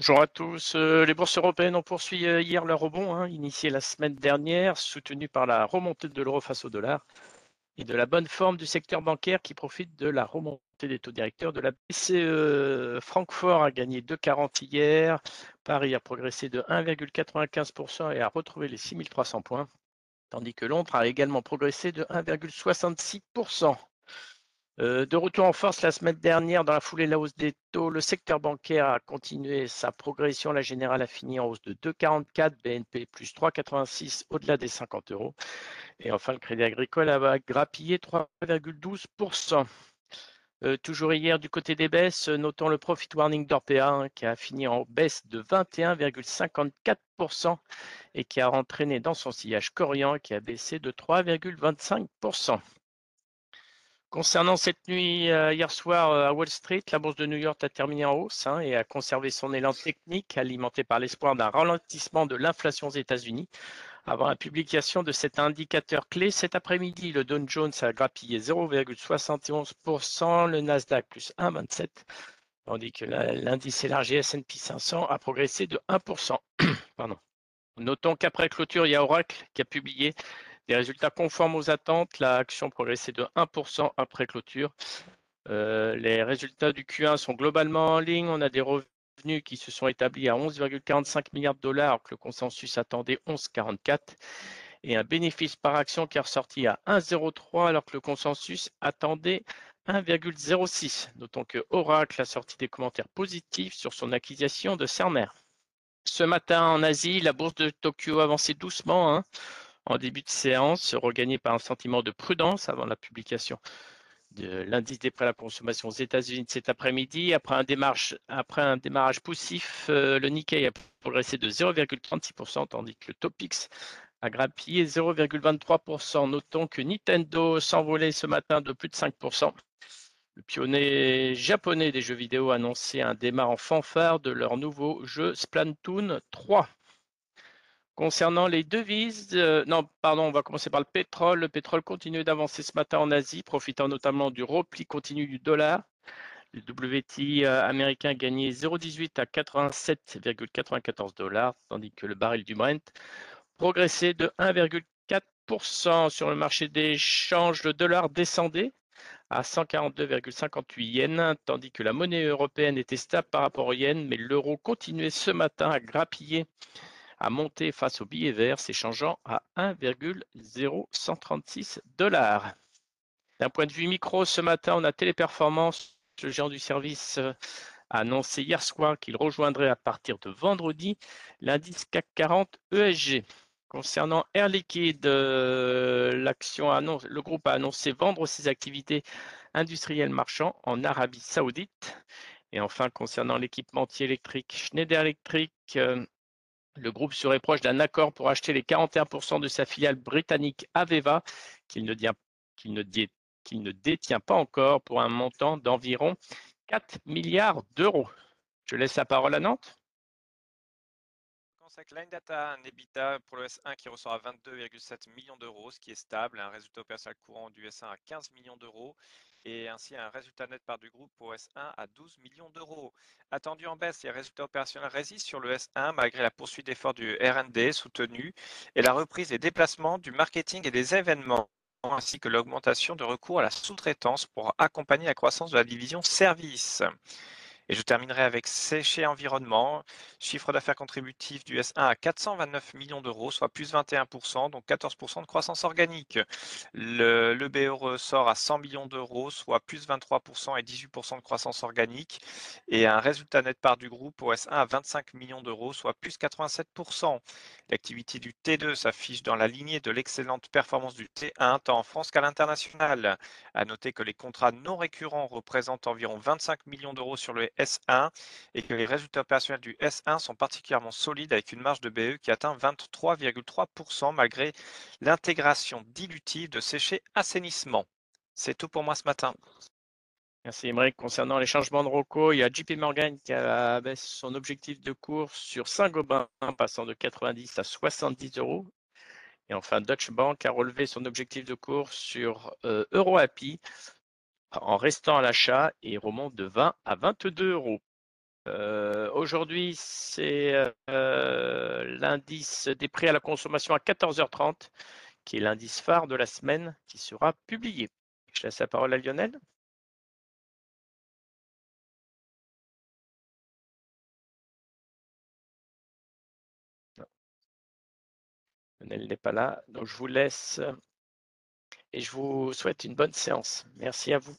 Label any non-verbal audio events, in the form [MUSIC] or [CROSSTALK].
Bonjour à tous. Euh, les bourses européennes ont poursuivi euh, hier leur rebond, hein, initié la semaine dernière, soutenu par la remontée de l'euro face au dollar et de la bonne forme du secteur bancaire qui profite de la remontée des taux directeurs de la BCE. Francfort a gagné 2,40 hier. Paris a progressé de 1,95% et a retrouvé les 6300 points, tandis que Londres a également progressé de 1,66%. Euh, de retour en force la semaine dernière, dans la foulée de la hausse des taux, le secteur bancaire a continué sa progression. La générale a fini en hausse de 2,44, BNP plus 3,86 au-delà des 50 euros. Et enfin, le Crédit Agricole a grappillé 3,12%. Euh, toujours hier, du côté des baisses, notons le profit warning d'Orpea hein, qui a fini en baisse de 21,54% et qui a entraîné dans son sillage Corian qui a baissé de 3,25%. Concernant cette nuit, euh, hier soir euh, à Wall Street, la bourse de New York a terminé en hausse hein, et a conservé son élan technique alimenté par l'espoir d'un ralentissement de l'inflation aux États-Unis. Avant la publication de cet indicateur clé, cet après-midi, le Dow Jones a grappillé 0,71%, le Nasdaq plus 1,27%, tandis que l'indice élargi S&P 500 a progressé de 1%. [COUGHS] Pardon. Notons qu'après clôture, il y a Oracle qui a publié des résultats conformes aux attentes, l'action progressait de 1% après clôture. Euh, les résultats du Q1 sont globalement en ligne. On a des revenus qui se sont établis à 11,45 milliards de dollars, alors que le consensus attendait 11,44 et un bénéfice par action qui est ressorti à 1,03 alors que le consensus attendait 1,06. Notons que Oracle a sorti des commentaires positifs sur son acquisition de Cerner. Ce matin en Asie, la bourse de Tokyo avançait doucement. Hein en début de séance, regagné par un sentiment de prudence avant la publication de l'indice des prêts à la consommation aux États-Unis cet après-midi. Après, un démarrage, poussif, euh, le Nikkei a progressé de 0,36%, tandis que le Topix a grappillé 0,23%. Notons que Nintendo s'envolait ce matin de plus de 5%. Le pionnier japonais des jeux vidéo a annoncé un démarrage en fanfare de leur nouveau jeu Splatoon 3. Concernant les devises, euh, non, pardon, on va commencer par le pétrole. Le pétrole continue d'avancer ce matin en Asie, profitant notamment du repli continu du dollar. Le WTI euh, américain gagnait 0,18 à 87,94 dollars, tandis que le baril du Brent progressait de 1,4% sur le marché d'échange. Le dollar descendait à 142,58 yens, tandis que la monnaie européenne était stable par rapport au yen, mais l'euro continuait ce matin à grappiller a monté face au billet vert, s'échangeant à 1,0136 dollars. D'un point de vue micro, ce matin, on a Téléperformance, le géant du service euh, a annoncé hier soir qu'il rejoindrait à partir de vendredi l'indice CAC 40 ESG. Concernant Air Liquide, euh, l'action annonce, le groupe a annoncé vendre ses activités industrielles marchands en Arabie Saoudite. Et enfin, concernant l'équipementier électrique Schneider Electric, euh, le groupe serait proche d'un accord pour acheter les 41% de sa filiale britannique Aveva, qu'il ne, détient pas encore, pour un montant d'environ 4 milliards d'euros. Je laisse la parole à Nantes. Line Data un EBITDA pour le S1 qui ressort à 22,7 millions d'euros, ce qui est stable, un résultat opérationnel courant du S1 à 15 millions d'euros et ainsi un résultat net par du groupe pour S1 à 12 millions d'euros. Attendu en baisse, les résultats opérationnels résistent sur le S1 malgré la poursuite d'efforts du RD soutenu et la reprise des déplacements, du marketing et des événements ainsi que l'augmentation de recours à la sous-traitance pour accompagner la croissance de la division service. Et je terminerai avec Séché Environnement, chiffre d'affaires contributif du S1 à 429 millions d'euros, soit plus 21%, donc 14% de croissance organique. Le, le BE ressort à 100 millions d'euros, soit plus 23% et 18% de croissance organique. Et un résultat net part du groupe au S1 à 25 millions d'euros, soit plus 87%. L'activité du T2 s'affiche dans la lignée de l'excellente performance du T1, tant en France qu'à l'international. À noter que les contrats non récurrents représentent environ 25 millions d'euros sur le S1 et que les résultats opérationnels du S1 sont particulièrement solides avec une marge de BE qui atteint 23,3% malgré l'intégration dilutive de séché assainissement. C'est tout pour moi ce matin. Merci Émeric. Concernant les changements de ROCO, il y a JP Morgan qui a baissé son objectif de cours sur Saint-Gobain, passant de 90 à 70 euros. Et enfin, Deutsche Bank a relevé son objectif de cours sur euh, EuroAPI en restant à l'achat et remonte de 20 à 22 euros. Euh, aujourd'hui, c'est euh, l'indice des prix à la consommation à 14h30, qui est l'indice phare de la semaine qui sera publié. Je laisse la parole à Lionel. Lionel n'est pas là, donc je vous laisse et je vous souhaite une bonne séance. Merci à vous.